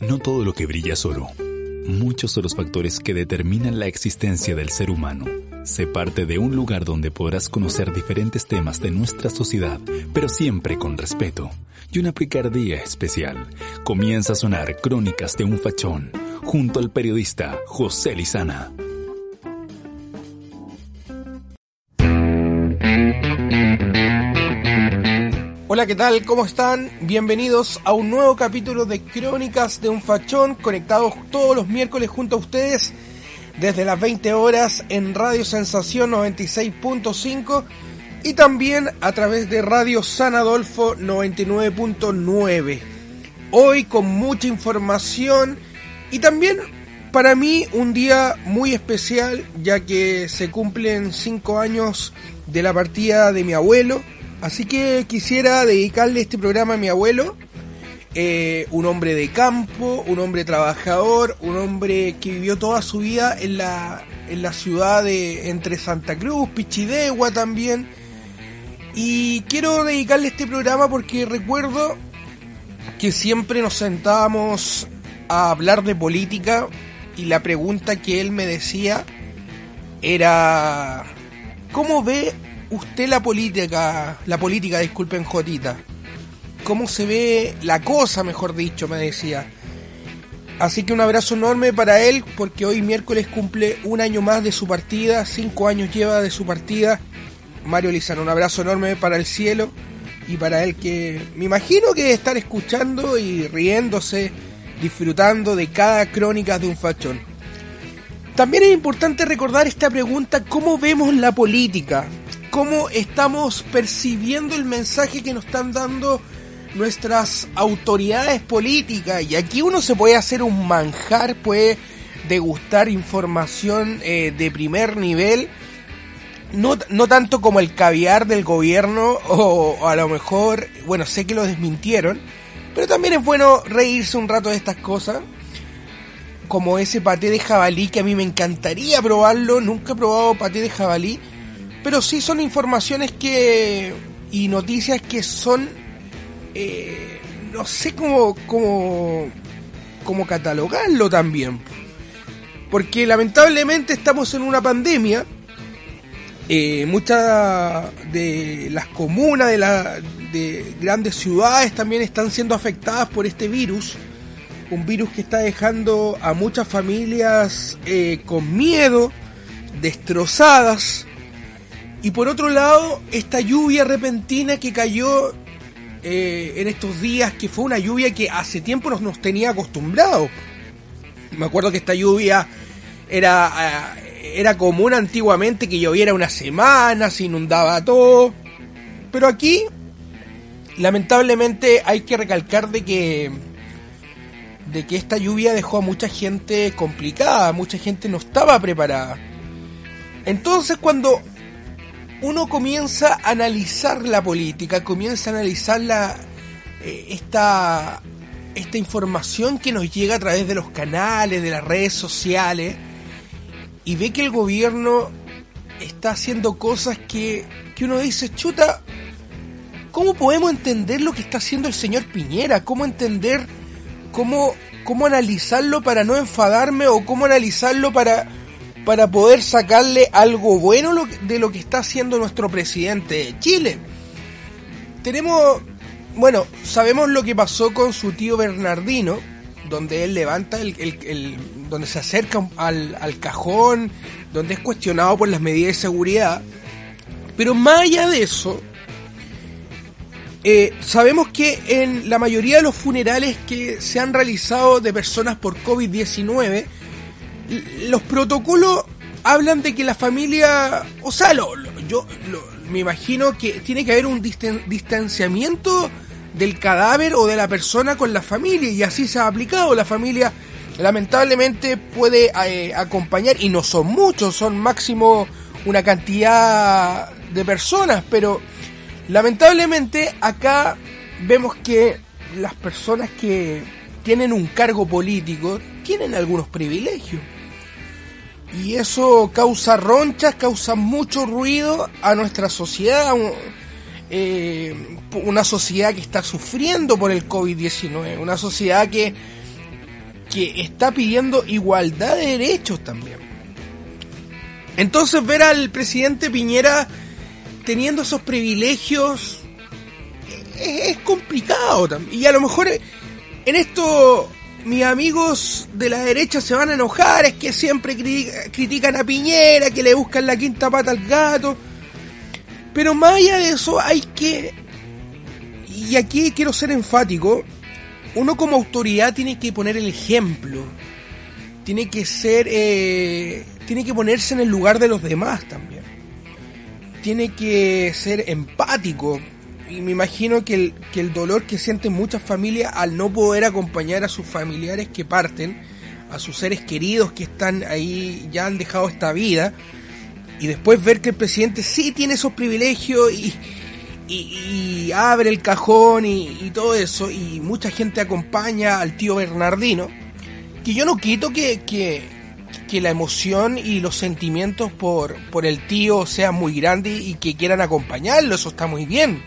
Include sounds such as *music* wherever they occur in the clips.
No todo lo que brilla es oro. Muchos son los factores que determinan la existencia del ser humano. Se parte de un lugar donde podrás conocer diferentes temas de nuestra sociedad, pero siempre con respeto y una picardía especial. Comienza a sonar Crónicas de un Fachón, junto al periodista José Lizana. Hola, ¿qué tal? ¿Cómo están? Bienvenidos a un nuevo capítulo de Crónicas de un Fachón, conectados todos los miércoles junto a ustedes desde las 20 horas en Radio Sensación 96.5 y también a través de Radio San Adolfo 99.9. Hoy con mucha información y también para mí un día muy especial ya que se cumplen 5 años de la partida de mi abuelo Así que quisiera dedicarle este programa a mi abuelo, eh, un hombre de campo, un hombre trabajador, un hombre que vivió toda su vida en la, en la ciudad de entre Santa Cruz, Pichidegua también. Y quiero dedicarle este programa porque recuerdo que siempre nos sentábamos a hablar de política y la pregunta que él me decía era ¿cómo ve usted la política, la política, disculpen Jotita, cómo se ve la cosa, mejor dicho, me decía. Así que un abrazo enorme para él, porque hoy miércoles cumple un año más de su partida, cinco años lleva de su partida. Mario Lizano, un abrazo enorme para el cielo y para él que me imagino que estar escuchando y riéndose, disfrutando de cada crónica de un fachón. También es importante recordar esta pregunta, ¿cómo vemos la política? Cómo estamos percibiendo el mensaje que nos están dando nuestras autoridades políticas. Y aquí uno se puede hacer un manjar, puede degustar información eh, de primer nivel. No, no, tanto como el caviar del gobierno *laughs* o, o, a lo mejor, bueno, sé que lo desmintieron, pero también es bueno reírse un rato de estas cosas. Como ese paté de jabalí que a mí me encantaría probarlo, nunca he probado paté de jabalí pero sí son informaciones que y noticias que son eh, no sé cómo, cómo cómo catalogarlo también. Porque lamentablemente estamos en una pandemia eh, muchas de las comunas de, la, de grandes ciudades también están siendo afectadas por este virus. Un virus que está dejando a muchas familias eh, con miedo destrozadas y por otro lado, esta lluvia repentina que cayó eh, en estos días, que fue una lluvia que hace tiempo nos, nos tenía acostumbrados. Me acuerdo que esta lluvia era, eh, era común antiguamente que lloviera una semana, se inundaba todo. Pero aquí, lamentablemente, hay que recalcar de que de que esta lluvia dejó a mucha gente complicada, mucha gente no estaba preparada. Entonces cuando uno comienza a analizar la política, comienza a analizar la, eh, esta, esta información que nos llega a través de los canales, de las redes sociales, y ve que el gobierno está haciendo cosas que, que uno dice, chuta, ¿cómo podemos entender lo que está haciendo el señor Piñera? ¿Cómo entender, cómo, cómo analizarlo para no enfadarme o cómo analizarlo para para poder sacarle algo bueno de lo que está haciendo nuestro presidente de Chile. Tenemos, bueno, sabemos lo que pasó con su tío Bernardino, donde él levanta el, donde se acerca al, al, cajón, donde es cuestionado por las medidas de seguridad. Pero más allá de eso, eh, sabemos que en la mayoría de los funerales que se han realizado de personas por COVID-19, los protocolos hablan de que la familia, o sea, lo, yo me imagino que tiene que haber un distanciamiento del cadáver o de la persona con la familia y así se ha aplicado. La familia lamentablemente puede eh, acompañar y no son muchos, son máximo una cantidad de personas, pero lamentablemente acá vemos que las personas que tienen un cargo político tienen algunos privilegios y eso causa ronchas, causa mucho ruido a nuestra sociedad, eh, una sociedad que está sufriendo por el COVID-19, una sociedad que que está pidiendo igualdad de derechos también. Entonces ver al presidente Piñera teniendo esos privilegios es, complicado también. Y a lo mejor en esto mis amigos de la derecha se van a enojar, es que siempre critican a Piñera, que le buscan la quinta pata al gato. Pero más allá de eso hay que, y aquí quiero ser enfático, uno como autoridad tiene que poner el ejemplo, tiene que ser, eh, tiene que ponerse en el lugar de los demás también, tiene que ser empático, y me imagino que el, que el dolor que sienten muchas familias al no poder acompañar a sus familiares que parten, a sus seres queridos que están ahí, ya han dejado esta vida, y después ver que el presidente sí tiene esos privilegios y, y, abre el cajón y, todo eso, y mucha gente acompaña al tío Bernardino, que yo no quito que, que, que la emoción y los sentimientos por, por el tío sean muy grandes y que quieran acompañarlo, eso está muy bien.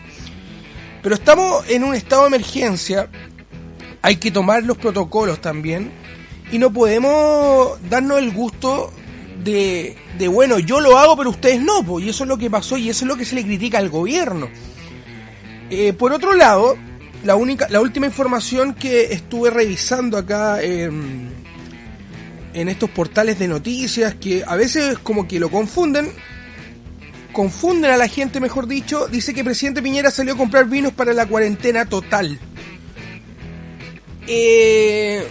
Pero estamos en un estado de emergencia, hay que tomar los protocolos también, y no podemos darnos el gusto de, de, bueno, yo lo hago pero ustedes no, pues, y eso es lo que pasó y eso es lo que se le critica al gobierno. Eh, por otro lado, la, única, la última información que estuve revisando acá en estos portales de noticias, que a veces como que lo confunden, confunden a la gente, mejor dicho, dice que el presidente Piñera salió a comprar vinos para la cuarentena total. Eh,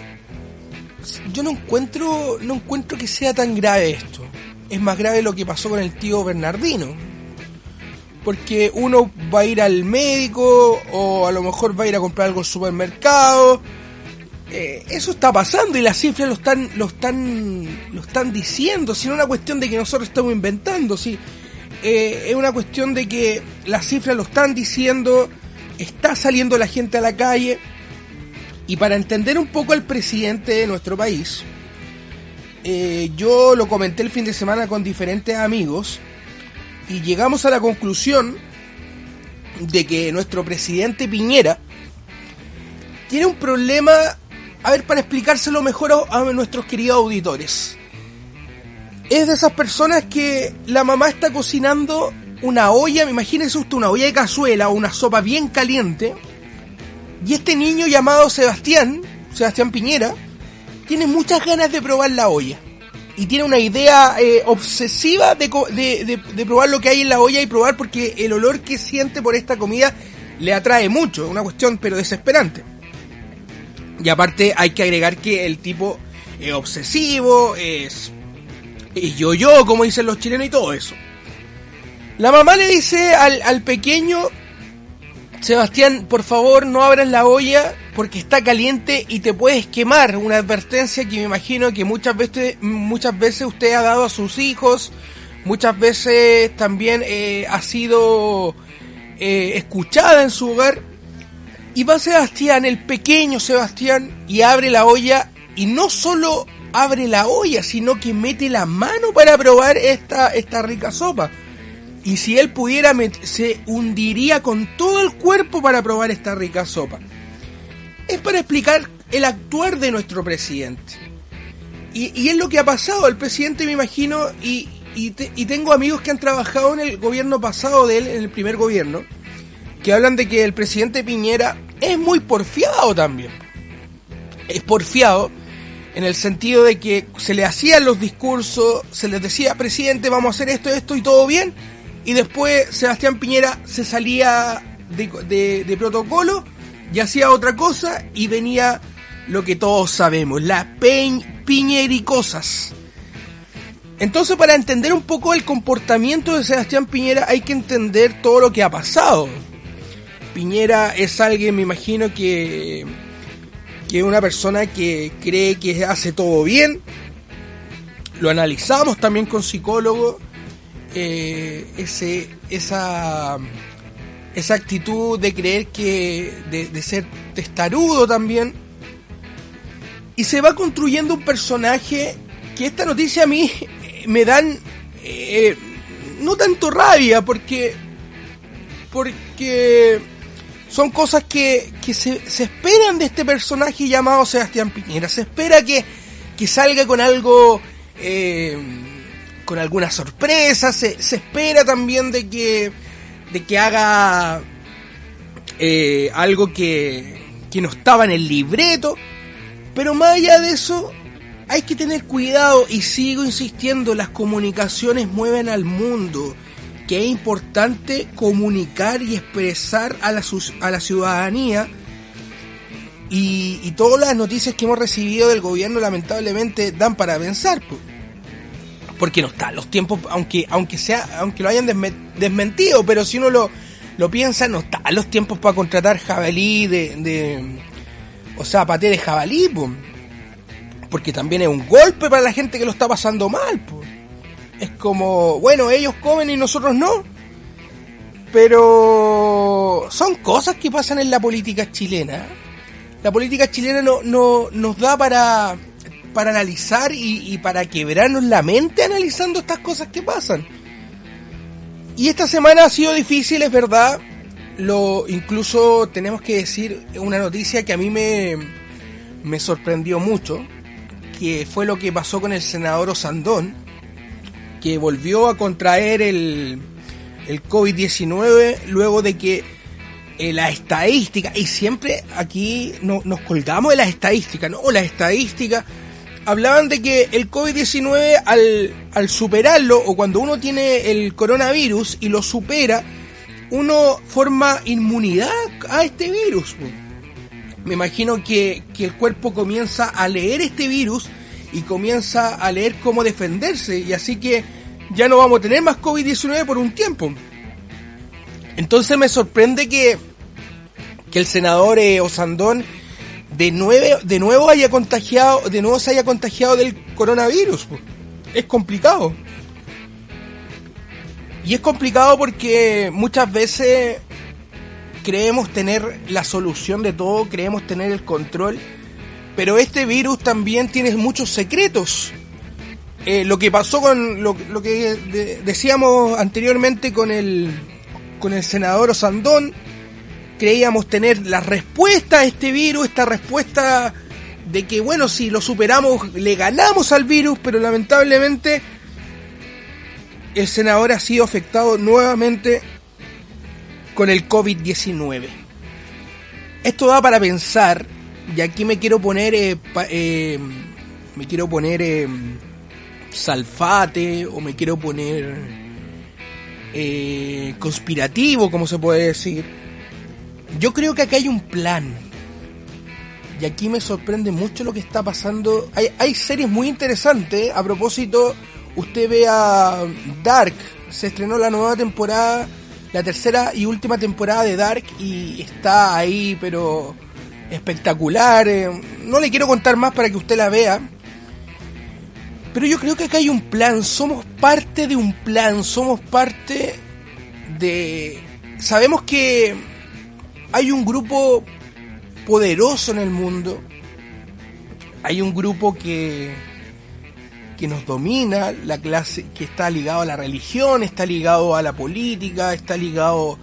yo no encuentro, no encuentro que sea tan grave esto. Es más grave lo que pasó con el tío Bernardino. Porque uno va a ir al médico o a lo mejor va a ir a comprar algo al supermercado. Eh, eso está pasando y las cifras lo están, lo están, lo están diciendo. Si no es una cuestión de que nosotros estamos inventando. Si, eh, es una cuestión de que las cifras lo están diciendo. Está saliendo la gente a la calle y para entender un poco al presidente de nuestro país, eh, yo lo comenté el fin de semana con diferentes amigos y llegamos a la conclusión de que nuestro presidente Piñera tiene un problema, a ver, para explicárselo mejor a, nuestros queridos auditores. Es de esas personas que la mamá está cocinando una olla, imagínense usted una olla de cazuela o una sopa bien caliente, y este niño llamado Sebastián, Sebastián Piñera, tiene muchas ganas de probar la olla. Y tiene una idea eh, obsesiva de, de, probar lo que hay en la olla y probar porque el olor que siente por esta comida le atrae mucho. Una cuestión pero desesperante. Y aparte hay que agregar que el tipo es obsesivo, es, es yo-yo, como dicen los chilenos y todo eso. La mamá le dice al, al pequeño Sebastián, por favor no abras la olla porque está caliente y te puedes quemar. Una advertencia que me imagino que muchas veces, muchas veces usted ha dado a sus hijos, muchas veces también eh, ha sido eh, escuchada en su hogar. Y va Sebastián, el pequeño Sebastián, y abre la olla y no solo abre la olla, sino que mete la mano para probar esta, esta rica sopa. Y si él pudiera, se hundiría con todo el cuerpo para probar esta rica sopa. Es para explicar el actuar de nuestro presidente. Y, es lo que ha pasado. El presidente, me imagino, y, y, tengo amigos que han trabajado en el gobierno pasado de él, en el primer gobierno, que hablan de que el presidente Piñera es muy porfiado también. Es porfiado en el sentido de que se le hacían los discursos, se les decía, presidente, vamos a hacer esto, esto y todo bien, y después Sebastián Piñera se salía de, protocolo y hacía otra cosa y venía lo que todos sabemos, las piñericosas. Entonces para entender un poco el comportamiento de Sebastián Piñera hay que entender todo lo que ha pasado. Piñera es alguien, me imagino, que, que es una persona que cree que hace todo bien. Lo analizamos también con psicólogos eh, ese, esa, esa actitud de creer que, de, ser testarudo también. Y se va construyendo un personaje que esta noticia a mí me dan eh, no tanto rabia, porque, porque son cosas que, que se, se, esperan de este personaje llamado Sebastián Piñera. Se espera que, que salga con algo, eh, con alguna sorpresa. Se, se, espera también de que, de que haga eh, algo que, que no estaba en el libreto. Pero más allá de eso, hay que tener cuidado y sigo insistiendo, las comunicaciones mueven al mundo que es importante comunicar y expresar a la, a la ciudadanía. Y, y, todas las noticias que hemos recibido del gobierno lamentablemente dan para pensar porque no está los tiempos aunque aunque sea aunque lo hayan desmentido pero si uno lo, lo piensa no está los tiempos para contratar jabalí de, de o sea paté de jabalí porque también es un golpe para la gente que lo está pasando mal es como, bueno, ellos comen y nosotros no. Pero son cosas que pasan en la política chilena. La política chilena no, no nos da para, para analizar y, y para quebrarnos la mente analizando estas cosas que pasan. Y esta semana ha sido difícil, es verdad. Lo, incluso tenemos que decir una noticia que a mí me, me sorprendió mucho, que fue lo que pasó con el senador Osandón, que volvió a contraer el, el COVID-19 luego de que eh, la estadística, y siempre aquí no, nos colgamos de las estadísticas, ¿no? Las estadísticas hablaban de que el COVID-19 al, al superarlo, o cuando uno tiene el coronavirus y lo supera, uno forma inmunidad a este virus. Me imagino que, que el cuerpo comienza a leer este virus y comienza a leer cómo defenderse y así que ya no vamos a tener más COVID-19 por un tiempo. Entonces me sorprende que, que el senador eh, Osandón de, nueve, de nuevo haya contagiado, de nuevo se haya contagiado del coronavirus. Es complicado. Y es complicado porque muchas veces creemos tener la solución de todo, creemos tener el control pero este virus también tiene muchos secretos. Eh, lo que pasó con lo, que decíamos anteriormente con el, con el senador Osandón, creíamos tener la respuesta a este virus, esta respuesta de que, bueno, si lo superamos, le ganamos al virus, pero lamentablemente el senador ha sido afectado nuevamente con el COVID-19. Esto da para pensar y aquí me quiero poner, eh, eh, me quiero poner eh, salfate o me quiero poner conspirativo, como se puede decir. Yo creo que acá hay un plan. Y aquí me sorprende mucho lo que está pasando. Hay, hay series muy interesantes. A propósito, usted ve a Dark. Se estrenó la nueva temporada, la tercera y última temporada de Dark y está ahí, pero espectacular. No le quiero contar más para que usted la vea. Pero yo creo que acá hay un plan, somos parte de un plan, somos parte de... Sabemos que hay un grupo poderoso en el mundo, hay un grupo que, que nos domina, la clase que está ligado a la religión, está ligado a la política, está ligado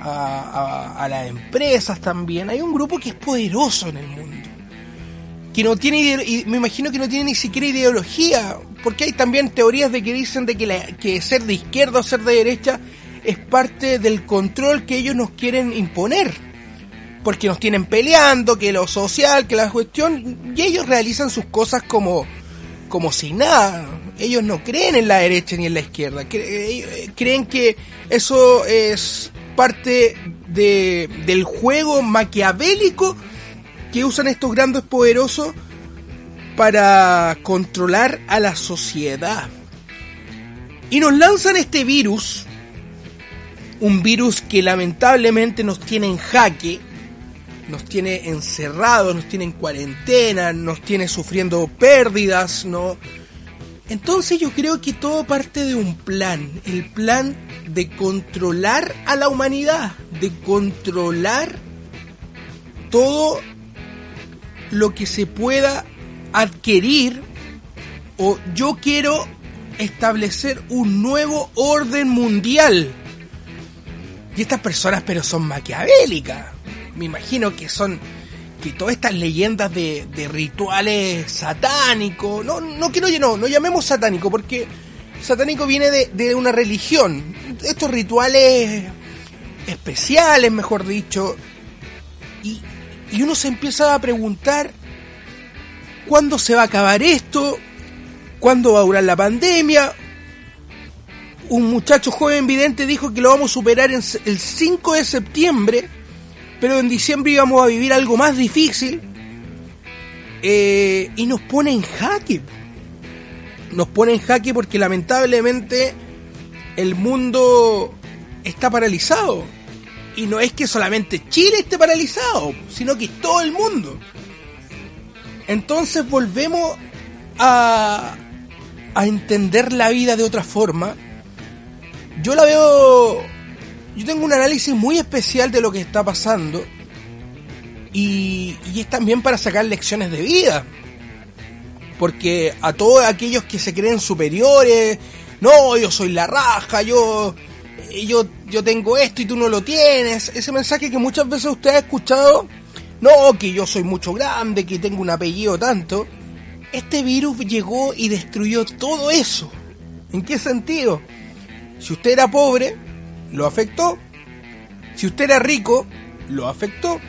a, las empresas también. Hay un grupo que es poderoso en el mundo. Que no tiene, me imagino que no tiene ni siquiera ideología, porque hay también teorías de que dicen de que, que ser de izquierda o ser de derecha es parte del control que ellos nos quieren imponer. Porque nos tienen peleando, que lo social, que la cuestión, y ellos realizan sus cosas como, como si nada. Ellos no creen en la derecha ni en la izquierda. Eh, creen que eso es parte de, del juego maquiavélico que usan estos grandes poderosos para controlar a la sociedad. Y nos lanzan este virus, un virus que lamentablemente nos tiene en jaque, nos tiene encerrados, nos tiene en cuarentena, nos tiene sufriendo pérdidas, ¿no? Entonces yo creo que todo parte de un plan, el plan de controlar a la humanidad, de controlar todo lo que se pueda adquirir o yo quiero establecer un nuevo orden mundial. Y estas personas pero son maquiavélicas. me imagino que son que todas estas leyendas de, de rituales satánicos, no, no quiero no, no llamemos satánico porque satánico viene de, de una religión. Estos rituales especiales, mejor dicho, y, y uno se empieza a preguntar cuándo se va a acabar esto, cuándo va a durar la pandemia. Un muchacho joven vidente dijo que lo vamos a superar en el 5 de septiembre, pero en diciembre íbamos a vivir algo más difícil. Eh, y nos pone en jaque. Nos pone en jaque porque lamentablemente el mundo está paralizado. Y no es que solamente Chile esté paralizado, sino que todo el mundo. Entonces volvemos a, a entender la vida de otra forma. Yo la veo... Yo tengo un análisis muy especial de lo que está pasando. Y, y es también para sacar lecciones de vida. Porque a todos aquellos que se creen superiores, no, yo soy la raja, yo yo, yo tengo esto y tú no lo tienes. Ese mensaje que muchas veces usted ha escuchado, no, que yo soy mucho grande, que tengo un apellido tanto. Este virus llegó y destruyó todo eso. ¿En qué sentido? Si usted era pobre, lo afectó. Si usted era rico, lo afectó.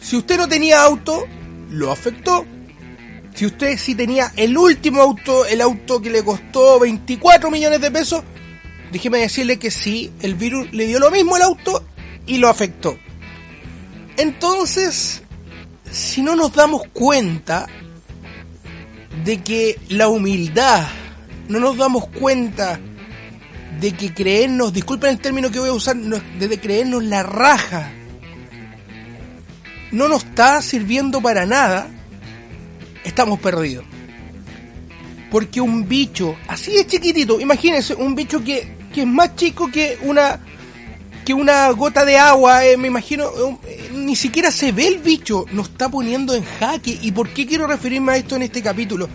Si usted no tenía auto, lo afectó. Si usted sí tenía el último auto, el auto que le costó 24 millones de pesos, déjeme decirle que sí, el virus le dio lo mismo al auto y lo afectó. Entonces, si no nos damos cuenta de que la humildad, no nos damos cuenta de que creernos, disculpen el término que voy a usar, de creernos la raja, no nos está sirviendo para nada, estamos perdidos. Porque un bicho así de chiquitito, imagínense, un bicho que que es más chico que una que una gota de agua, eh, me imagino, eh, ni siquiera se ve el bicho, nos está poniendo en jaque. ¿Y por qué quiero referirme a esto en este capítulo?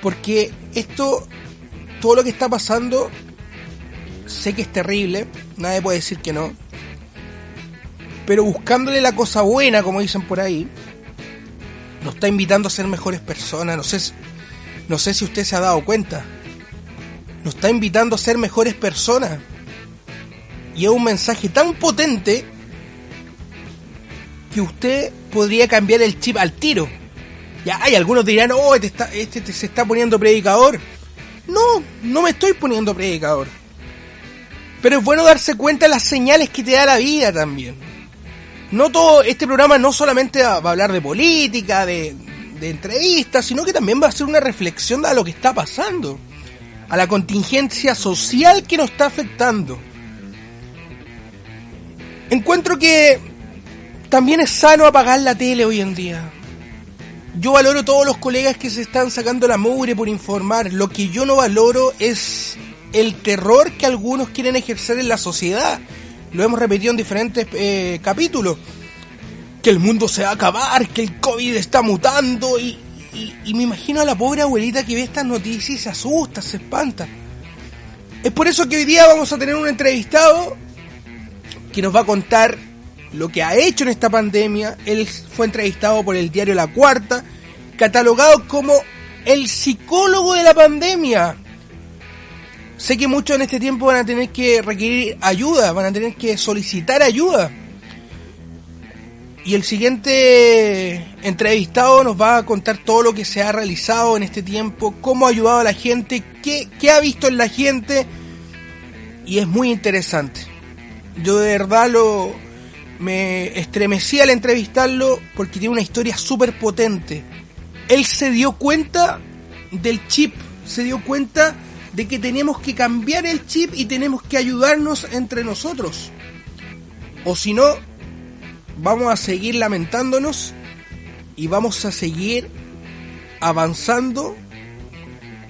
Porque esto, todo lo que está pasando, sé que es terrible, nadie puede decir que no. Pero buscándole la cosa buena, como dicen por ahí, nos está invitando a ser mejores personas. No sé, no sé si usted se ha dado cuenta nos está invitando a ser mejores personas. Y es un mensaje tan potente que usted podría cambiar el chip al tiro. Ya hay algunos dirán, oh, este, está, este se está poniendo predicador. No, no me estoy poniendo predicador. Pero es bueno darse cuenta de las señales que te da la vida también. No todo, este programa no solamente va a hablar de política, de, de entrevistas, sino que también va a ser una reflexión de lo que está pasando a la contingencia social que nos está afectando. Encuentro que también es sano apagar la tele hoy en día. Yo valoro todos los colegas que se están sacando la mugre por informar. Lo que yo no valoro es el terror que algunos quieren ejercer en la sociedad. Lo hemos repetido en diferentes eh, capítulos. Que el mundo se va a acabar, que el COVID está mutando y, y, me imagino a la pobre abuelita que ve estas noticias y se asusta, se espanta. Es por eso que hoy día vamos a tener un entrevistado que nos va a contar lo que ha hecho en esta pandemia. Él fue entrevistado por el diario La Cuarta, catalogado como el psicólogo de la pandemia. Sé que muchos en este tiempo van a tener que requerir ayuda, van a tener que solicitar ayuda. Y el siguiente entrevistado nos va a contar todo lo que se ha realizado en este tiempo, cómo ha ayudado a la gente, qué, ha visto en la gente. Y es muy interesante. Yo de verdad lo me estremecí al entrevistarlo porque tiene una historia súper potente. Él se dio cuenta del chip, se dio cuenta de que tenemos que cambiar el chip y tenemos que ayudarnos entre nosotros. O si no, vamos a seguir lamentándonos y vamos a seguir avanzando,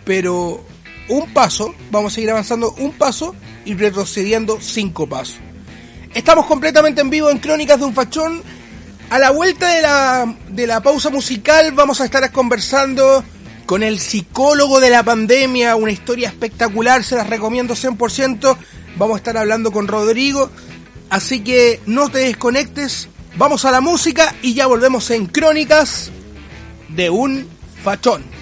pero un paso, vamos a seguir avanzando un paso y retrocediendo cinco pasos. Estamos completamente en vivo en Crónicas de un Fachón. A la vuelta de la, de la pausa musical vamos a estar conversando con el psicólogo de la pandemia, una historia espectacular, se las recomiendo 100%. Vamos a estar hablando con Rodrigo Así que no te desconectes, vamos a la música y ya volvemos en Crónicas de un Fachón.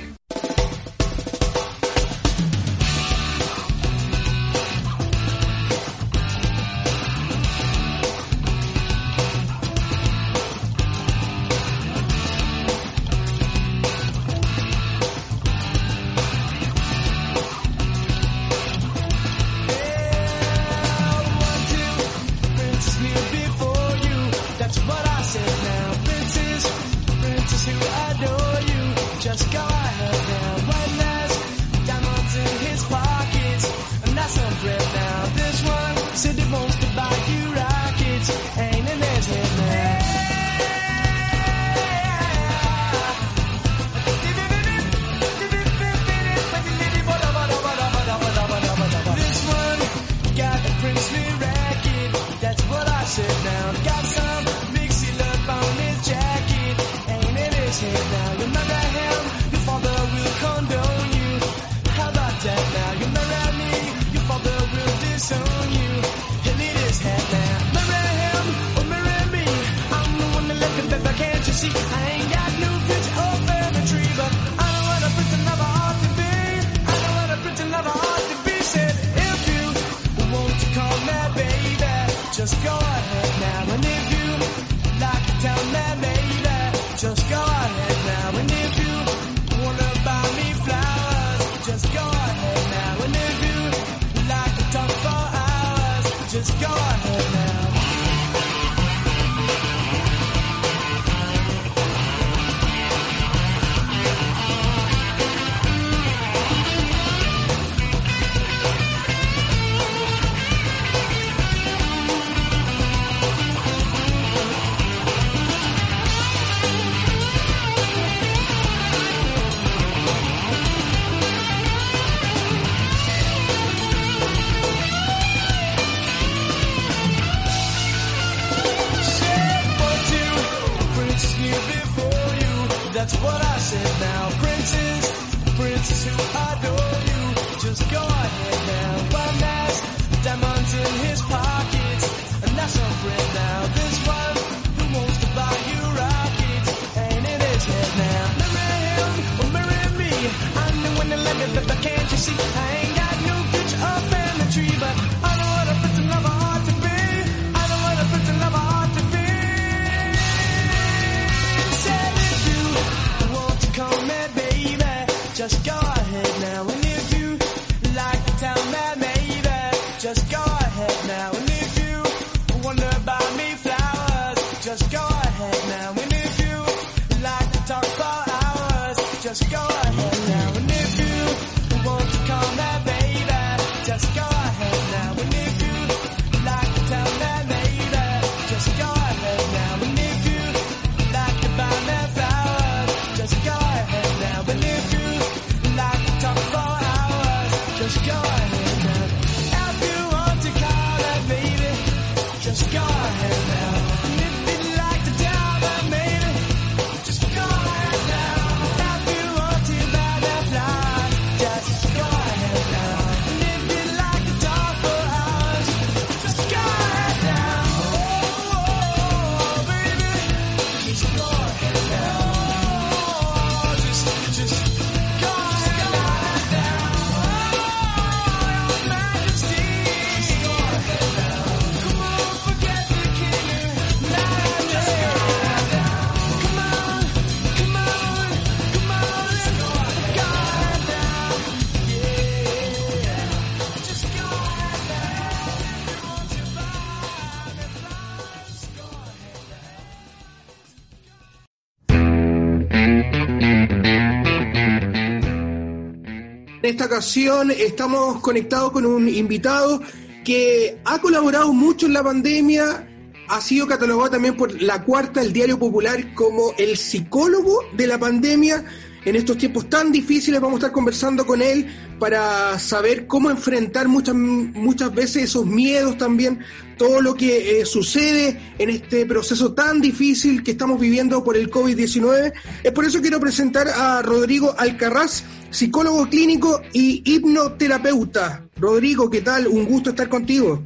Esta ocasión estamos conectados con un invitado que ha colaborado mucho en la pandemia, ha sido catalogado también por la cuarta, el Diario Popular, como el psicólogo de la pandemia. En estos tiempos tan difíciles vamos a estar conversando con él para saber cómo enfrentar muchas, muchas veces esos miedos también, todo lo que eh, sucede en este proceso tan difícil que estamos viviendo por el COVID-19. Es por eso quiero presentar a Rodrigo Alcarraz, psicólogo clínico y hipnoterapeuta. Rodrigo, ¿qué tal? Un gusto estar contigo.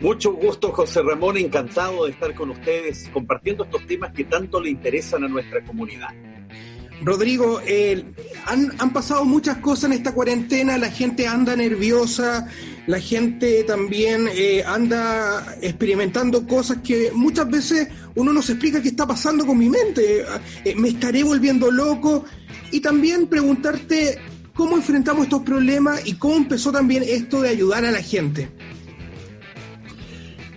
Mucho gusto, José Ramón, encantado de estar con ustedes compartiendo estos temas que tanto le interesan a nuestra comunidad. Rodrigo, eh, han, han, pasado muchas cosas en esta cuarentena, la gente anda nerviosa, la gente también eh, anda experimentando cosas que muchas veces uno no se explica qué está pasando con mi mente, eh, me estaré volviendo loco y también preguntarte cómo enfrentamos estos problemas y cómo empezó también esto de ayudar a la gente.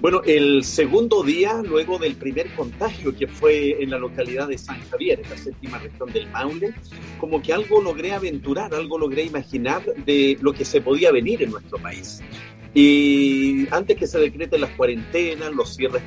Bueno, el segundo día, luego del primer contagio que fue en la localidad de San Javier, en la séptima región del Maule, como que algo logré aventurar, algo logré imaginar de lo que se podía venir en nuestro país. Y antes que se decreten las cuarentenas, los cierres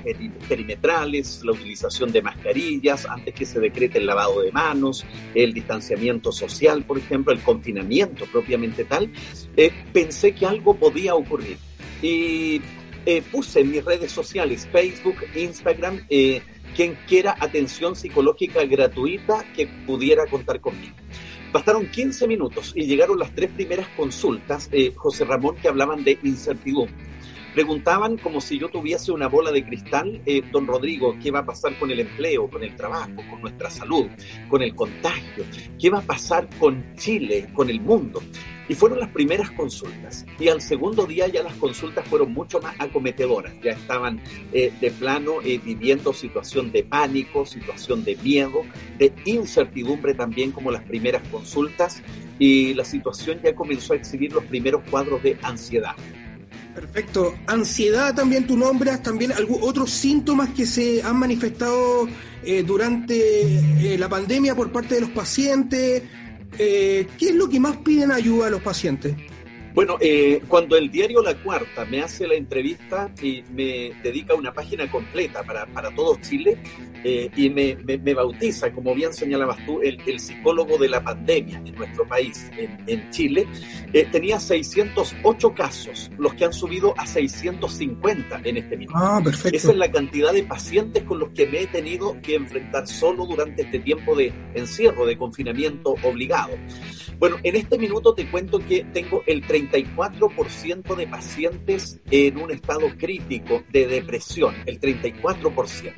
perimetrales, la utilización de mascarillas, antes que se decrete el lavado de manos, el distanciamiento social, por ejemplo, el confinamiento propiamente tal, eh, pensé que algo podía ocurrir. Y eh, puse en mis redes sociales, Facebook, Instagram, eh, quien quiera atención psicológica gratuita que pudiera contar conmigo. Bastaron 15 minutos y llegaron las tres primeras consultas, eh, José Ramón, que hablaban de incertidumbre. Preguntaban como si yo tuviese una bola de cristal, eh, don Rodrigo, ¿qué va a pasar con el empleo, con el trabajo, con nuestra salud, con el contagio? ¿Qué va a pasar con Chile, con el mundo? Y fueron las primeras consultas. Y al segundo día ya las consultas fueron mucho más acometedoras. Ya estaban eh, de plano eh, viviendo situación de pánico, situación de miedo, de incertidumbre también como las primeras consultas. Y la situación ya comenzó a exhibir los primeros cuadros de ansiedad. Perfecto. Ansiedad también tú nombras, también algunos otros síntomas que se han manifestado eh, durante la pandemia por parte de los pacientes, eh, ¿qué es lo que más piden ayuda a los pacientes? Bueno, eh, cuando el diario La Cuarta me hace la entrevista y me dedica una página completa para, para todo Chile eh, y me, me, bautiza, como bien señalabas tú, el, el, psicólogo de la pandemia en nuestro país, en, en Chile, eh, tenía 608 casos, los que han subido a 650 en este minuto. Ah, perfecto. Esa es la cantidad de pacientes con los que me he tenido que enfrentar solo durante este tiempo de encierro, de confinamiento obligado. Bueno, en este minuto te cuento que tengo el 34% de pacientes en un estado crítico de depresión, el 34%.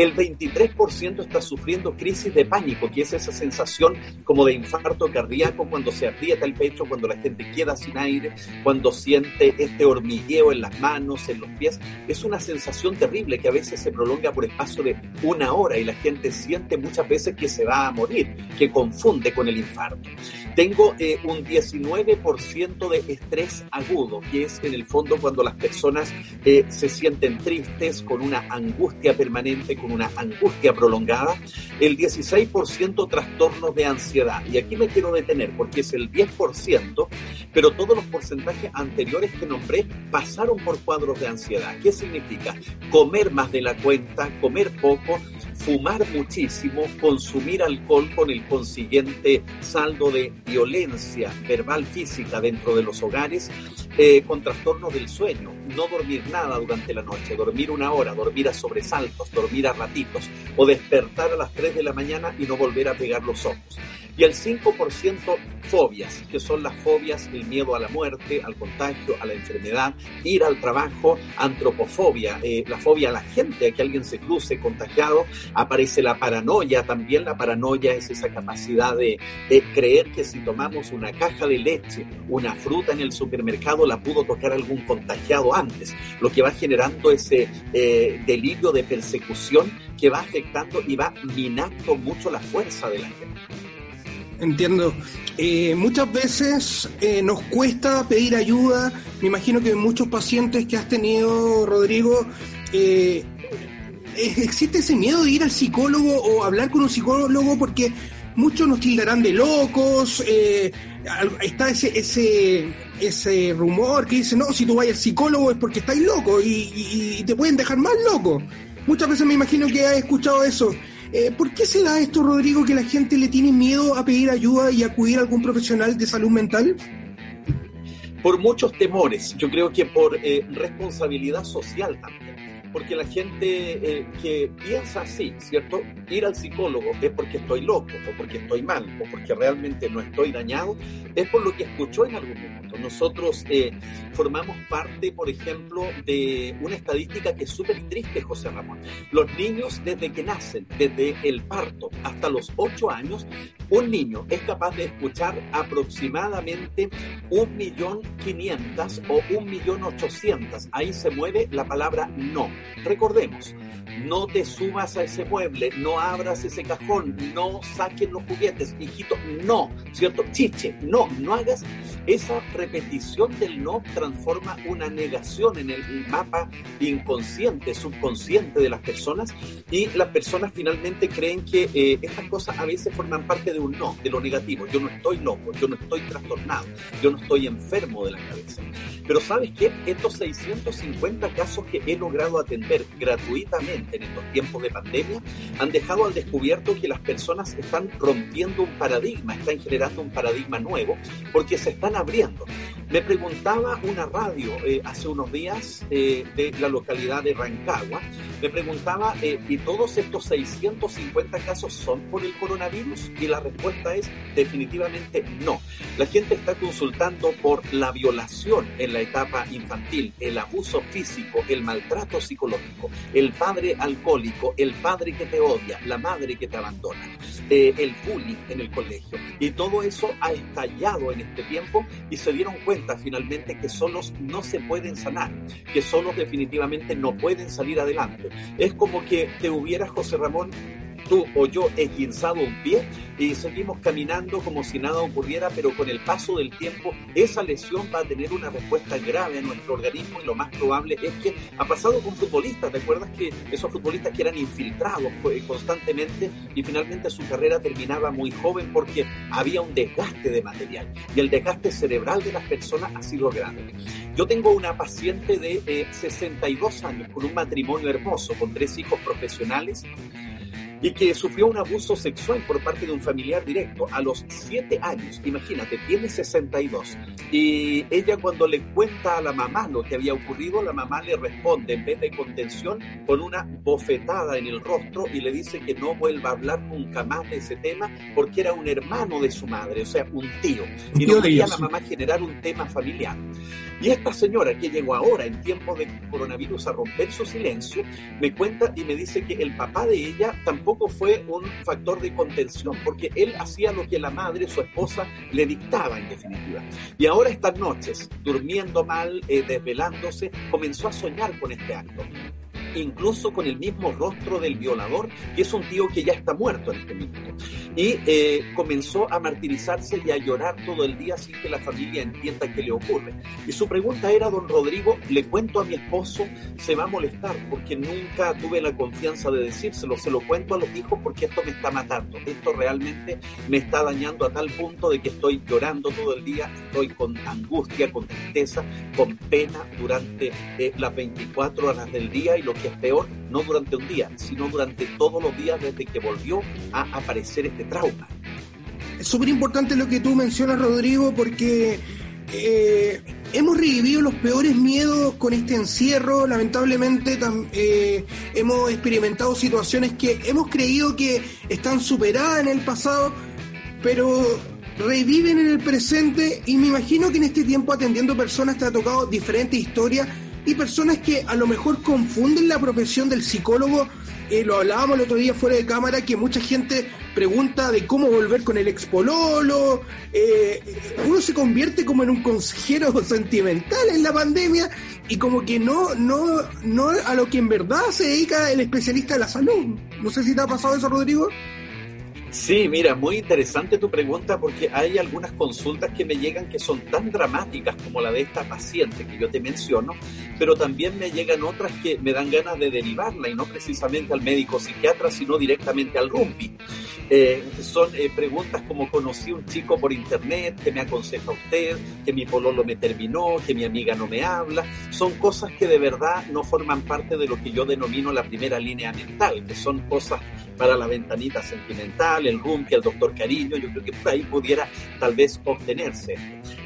El 23% está sufriendo crisis de pánico, que es esa sensación como de infarto cardíaco cuando se aprieta el pecho, cuando la gente queda sin aire, cuando siente este hormigueo en las manos, en los pies. Es una sensación terrible que a veces se prolonga por espacio de una hora y la gente siente muchas veces que se va a morir, que confunde con el infarto. Tengo eh, un 19% de estrés agudo, que es en el fondo cuando las personas eh, se sienten tristes, con una angustia permanente, una angustia prolongada. El 16% trastornos de ansiedad. Y aquí me quiero detener porque es el 10%, pero todos los porcentajes anteriores que nombré pasaron por cuadros de ansiedad. ¿Qué significa? Comer más de la cuenta, comer poco, fumar muchísimo, consumir alcohol con el consiguiente saldo de violencia verbal física dentro de los hogares, eh, con trastornos del sueño, no dormir nada durante la noche, dormir una hora, dormir a sobresaltos, dormir a ratitos o despertar a las 3 de la mañana y no volver a pegar los ojos. Y el 5% fobias, que son las fobias, el miedo a la muerte, al contagio, a la enfermedad, ir al trabajo, antropofobia, eh, la fobia a la gente, a que alguien se cruce contagiado, aparece la paranoia, también la paranoia es esa capacidad de, creer que si tomamos una caja de leche, una fruta en el supermercado, la pudo tocar algún contagiado lo que va generando ese eh, delirio de persecución que va afectando y va minando mucho la fuerza de la gente. Entiendo. Eh, muchas veces eh, nos cuesta pedir ayuda. Me imagino que muchos pacientes que has tenido, Rodrigo, existe ese miedo de ir al psicólogo o hablar con un psicólogo porque muchos nos tildarán de locos. está ese, ese, ese rumor que dice, no, si tú vas al psicólogo es porque estáis loco y, y te pueden dejar más loco. Muchas veces me imagino que has escuchado eso. Eh, ¿Por qué se da esto, Rodrigo, que la gente le tiene miedo a pedir ayuda y acudir a algún profesional de salud mental? Por muchos temores, yo creo que por eh, responsabilidad social también. Porque la gente eh, que piensa así, ¿cierto? Ir al psicólogo es porque estoy loco, o porque estoy mal, o porque realmente no estoy dañado, es por lo que escuchó en algún momento. Nosotros eh, formamos parte, por ejemplo, de una estadística que es súper triste, José Ramón. Los niños desde que nacen, desde el parto hasta los 8 años, un niño es capaz de escuchar aproximadamente un millón quinientas o un millón ochocientas. Ahí se mueve la palabra no. Recordemos, no te subas a ese mueble, no abras ese cajón, no saques los juguetes, hijito, no, ¿cierto? Chiche, no, no hagas. Esa repetición del no transforma una negación en el mapa inconsciente, subconsciente de las personas y las personas finalmente creen que eh, estas cosas a veces forman parte de un no, de lo negativo. Yo no estoy loco, yo no estoy trastornado, yo no estoy enfermo de la cabeza. Pero ¿sabes qué? Estos 650 casos que he logrado atender gratuitamente en estos tiempos de pandemia han dejado al descubierto que las personas están rompiendo un paradigma, están generando un paradigma nuevo porque se están abriendo. Me preguntaba una radio eh, hace unos días eh, de la localidad de Rancagua, me preguntaba, eh, ¿y todos estos 650 casos son por el coronavirus? Y la respuesta es definitivamente no. La gente está consultando por la violación en la etapa infantil, el abuso físico, el maltrato psicológico, el padre alcohólico, el padre que te odia, la madre que te abandona, el bullying en el colegio. Y todo eso ha estallado en este tiempo y se dieron cuenta finalmente que solos no se pueden sanar, que solos definitivamente no pueden salir adelante. Es como que te hubiera, José Ramón, tú o yo esguinzado un pie y seguimos caminando como si nada ocurriera, pero con el paso del tiempo esa lesión va a tener una respuesta grave a nuestro organismo y lo más probable es que ha pasado con futbolistas, ¿te acuerdas que esos futbolistas que eran infiltrados pues, constantemente y finalmente su carrera terminaba muy joven porque había un desgaste de material y el desgaste cerebral de las personas ha sido grande. Yo tengo una paciente de 62 eh, años con un matrimonio hermoso, con tres hijos profesionales y que sufrió un abuso sexual por parte de un familiar directo a los 7 años. Imagínate, tiene 62. Y ella cuando le cuenta a la mamá lo que había ocurrido, la mamá le responde en vez de contención con una bofetada en el rostro y le dice que no vuelva a hablar nunca más de ese tema porque era un hermano de su madre, o sea, un tío. Y no quería la mamá generar un tema familiar. Y esta señora que llegó ahora en tiempos de coronavirus a romper su silencio, me cuenta y me dice que el papá de ella tampoco fue un factor de contención, porque él hacía lo que la madre, su esposa, le dictaba en definitiva. Y ahora estas noches, durmiendo mal, eh, desvelándose, comenzó a soñar con este acto incluso con el mismo rostro del violador, que es un tío que ya está muerto en este minuto. Y eh, comenzó a martirizarse y a llorar todo el día sin que la familia entienda qué le ocurre. Y su pregunta era, don Rodrigo, le cuento a mi esposo, se va a molestar porque nunca tuve la confianza de decírselo, se lo cuento a los hijos porque esto me está matando, esto realmente me está dañando a tal punto de que estoy llorando todo el día, estoy con angustia, con tristeza, con pena durante eh, las 24 horas del día y lo que es peor, no durante un día, sino durante todos los días desde que volvió a aparecer este trauma. Es súper importante lo que tú mencionas, Rodrigo, porque eh, hemos revivido los peores miedos con este encierro. Lamentablemente eh, hemos experimentado situaciones que hemos creído que están superadas en el pasado, pero reviven en el presente y me imagino que en este tiempo atendiendo personas te ha tocado diferentes historias y personas que a lo mejor confunden la profesión del psicólogo. Eh, lo hablábamos el otro día fuera de cámara, que mucha gente pregunta de cómo volver con el expololo. Eh, uno se convierte como en un consejero *laughs* sentimental en la pandemia y como que no, no, no a lo que en verdad se dedica el especialista de la salud. No sé si te ha pasado eso, Rodrigo. Sí, mira, muy interesante tu pregunta porque hay algunas consultas que me llegan que son tan dramáticas como la de esta paciente que yo te menciono, pero también me llegan otras que me dan ganas de derivarla y no precisamente al médico psiquiatra, sino directamente al RUMPI. Eh, son eh, preguntas como conocí un chico por internet, que me aconseja usted, que mi pololo me terminó, que mi amiga no me habla. Son cosas que de verdad no forman parte de lo que yo denomino la primera línea mental, que son cosas para la ventanita sentimental, el rumpi, el doctor cariño, yo creo que por ahí pudiera tal vez obtenerse.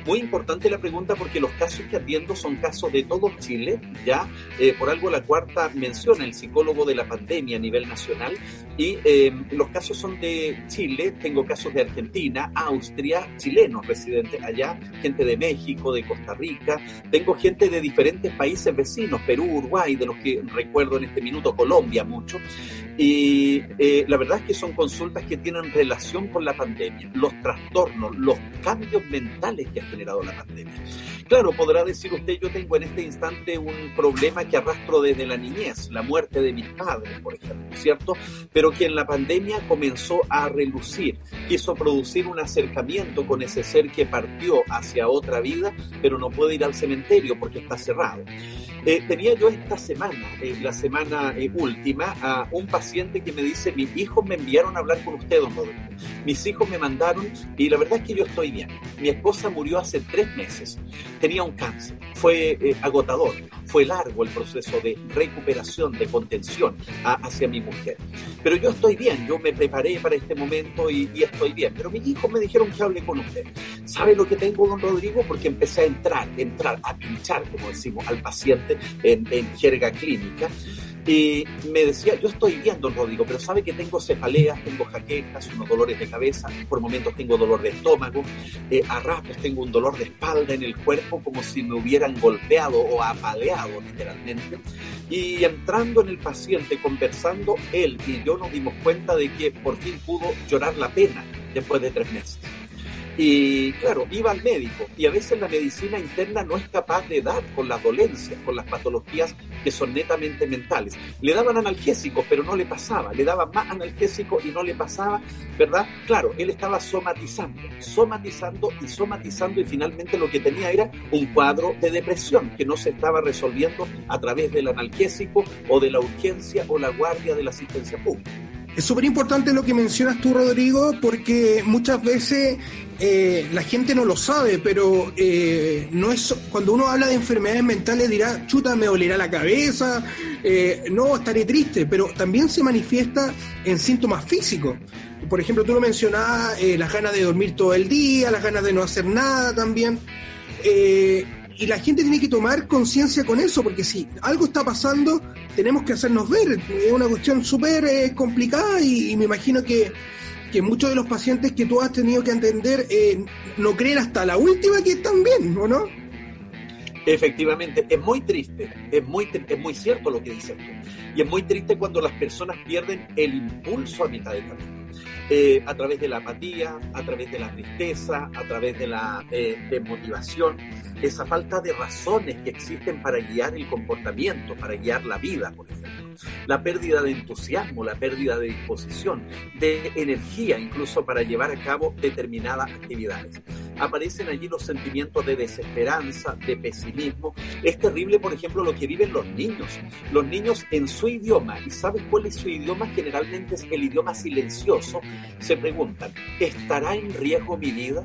Muy importante la pregunta porque los casos que atiendo son casos de todo Chile, ya eh, por algo la cuarta menciona el psicólogo de la pandemia a nivel nacional y eh, los casos son de Chile, tengo casos de Argentina, Austria, chilenos residentes allá, gente de México, de Costa Rica, tengo gente de diferentes países vecinos, Perú, Uruguay, de los que recuerdo en este minuto, Colombia mucho, y eh, la verdad es que son consultas que tienen relación con la pandemia, los trastornos, los cambios mentales que la pandemia. Claro, podrá decir usted, yo tengo en este instante un problema que arrastro desde la niñez, la muerte de mis padres, por ejemplo, ¿cierto? Pero que en la pandemia comenzó a relucir, quiso producir un acercamiento con ese ser que partió hacia otra vida, pero no puede ir al cementerio porque está cerrado. Eh, tenía yo esta semana, eh, la semana eh, última, a un paciente que me dice, mis hijos me enviaron a hablar con usted, don Rodrigo. Mis hijos me mandaron y la verdad es que yo estoy bien. Mi esposa murió hace tres meses. Tenía un cáncer. Fue agotador. Fue largo el proceso de recuperación, de contención hacia mi mujer. Pero yo estoy bien. Yo me preparé para este momento y, y estoy bien. Pero mis hijos me dijeron que hable con usted. ¿Sabe lo que tengo, don Rodrigo? Porque empecé a entrar, entrar, a pinchar, como decimos, al paciente en, jerga clínica. Y me decía, yo estoy bien, don Rodrigo, pero sabe que tengo cefaleas, tengo jaquecas, unos dolores de cabeza, por momentos tengo dolor de estómago, eh, a ratos tengo un dolor de espalda en el cuerpo como si me hubieran golpeado o apaleado literalmente. Y entrando en el paciente, conversando, él y yo nos dimos cuenta de que por fin pudo llorar la pena después de tres meses. Y claro, iba al médico y a veces la medicina interna no es capaz de dar con las dolencias, con las patologías que son netamente mentales. Le daban analgésicos, pero no le pasaba. Le daban más analgésicos y no le pasaba, ¿verdad? Claro, él estaba somatizando, somatizando y somatizando y finalmente lo que tenía era un cuadro de depresión que no se estaba resolviendo a través del analgésico o de la urgencia o la guardia de la asistencia pública. Es súper importante lo que mencionas tú, Rodrigo, porque muchas veces eh, la gente no lo sabe, pero eh, no es cuando uno habla de enfermedades mentales dirá, chuta, me dolerá la cabeza, eh, no, estaré triste, pero también se manifiesta en síntomas físicos. Por ejemplo, tú lo mencionabas, las ganas de dormir todo el día, las ganas de no hacer nada también y la gente tiene que tomar conciencia con eso, porque si algo está pasando, tenemos que hacernos ver. Es una cuestión súper eh, complicada y, me imagino que, que, muchos de los pacientes que tú has tenido que entender eh, no creen hasta la última que están bien, ¿o no? Efectivamente, es muy triste, es muy, es muy cierto lo que dices tú. Y es muy triste cuando las personas pierden el impulso a mitad de camino. Eh, a través de la apatía, a través de la tristeza, a través de la eh, desmotivación, esa falta de razones que existen para guiar el comportamiento, para guiar la vida, por ejemplo la pérdida de entusiasmo, la pérdida de disposición, de energía incluso para llevar a cabo determinadas actividades. Aparecen allí los sentimientos de desesperanza, de pesimismo. Es terrible, por ejemplo, lo que viven los niños. Los niños en su idioma, ¿y sabes cuál es su idioma? Generalmente es el idioma silencioso. Se preguntan, ¿estará en riesgo mi vida?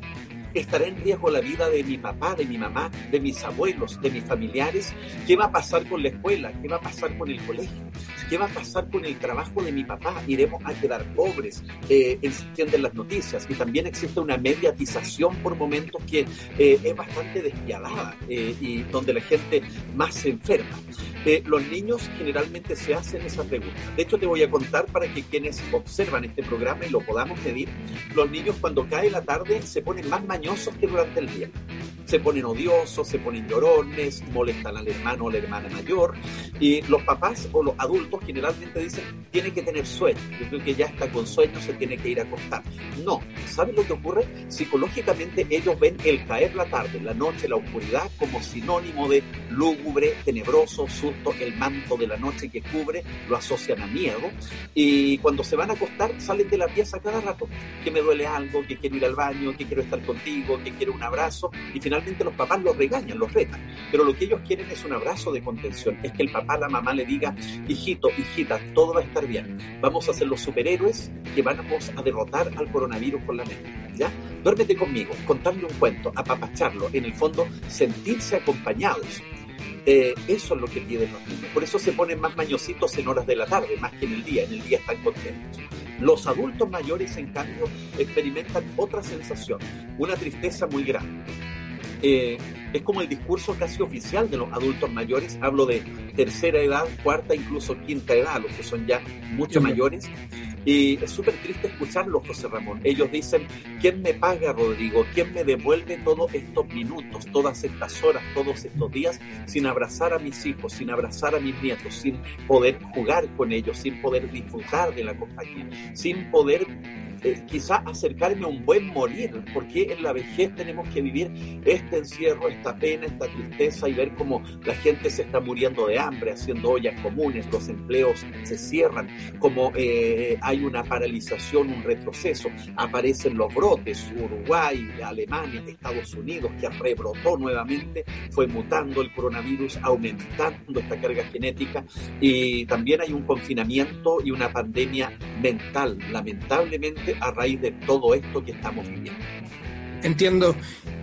estará en riesgo la vida de mi papá, de mi mamá, de mis abuelos, de mis familiares? ¿Qué va a pasar con la escuela? ¿Qué va a pasar con el colegio? ¿Qué va a pasar con el trabajo de mi papá? Iremos a quedar pobres, eh, las noticias y también existe una mediatización por momentos que eh, es bastante despiadada eh, y donde la gente más se enferma. Eh, los niños generalmente se hacen esa pregunta. De hecho, te voy a contar para que quienes observan este programa y lo podamos medir, los niños cuando cae la tarde se ponen más mañosos que durante el día se ponen odiosos, se ponen llorones, molestan al hermano o la hermana mayor. Y los papás o los adultos generalmente dicen, tiene que tener sueño. Yo creo que ya está con sueño, se tiene que ir a acostar. No, ¿saben lo que ocurre? Psicológicamente ellos ven el caer la tarde, la noche, la oscuridad como sinónimo de lúgubre, tenebroso, susto, el manto de la noche que cubre, lo asocian a miedo. Y cuando se van a acostar salen de la pieza cada rato, que me duele algo, que quiero ir al baño, que quiero estar contigo, que quiero un abrazo. Y finalmente los papás los regañan, los retan, pero lo que ellos quieren es un abrazo de contención, es que el papá, la mamá le diga, hijito, hijita, todo va a estar bien, vamos a ser los superhéroes que vamos a derrotar al coronavirus con la mente, ¿ya? Duérmete conmigo, contarle un cuento, apapacharlo, en el fondo sentirse acompañados. Eh, eso es lo que piden los niños. Por eso se ponen más mañositos en horas de la tarde, más que en el día. En el día están contentos. Los adultos mayores, en cambio, experimentan otra sensación, una tristeza muy grande eh, es como el discurso casi oficial de los adultos mayores. Hablo de tercera edad, cuarta, incluso quinta edad, los que son ya mucho mayores. Y es súper triste escucharlos, José Ramón. Ellos dicen, ¿quién me paga, Rodrigo? ¿Quién me devuelve todos estos minutos, todas estas horas, todos estos días sin abrazar a mis hijos, sin abrazar a mis nietos, sin poder jugar con ellos, sin poder disfrutar de la compañía, sin poder eh, quizá acercarme a un buen morir, porque en la vejez tenemos que vivir este encierro, esta pena, esta tristeza y ver cómo la gente se está muriendo de hambre, haciendo ollas comunes, los empleos se cierran, como eh, hay una paralización, un retroceso, aparecen los brotes, Uruguay, Alemania, Estados Unidos, que rebrotó nuevamente, fue mutando el coronavirus, aumentando esta carga genética y también hay un confinamiento y una pandemia mental, lamentablemente a raíz de todo esto que estamos viviendo. Entiendo.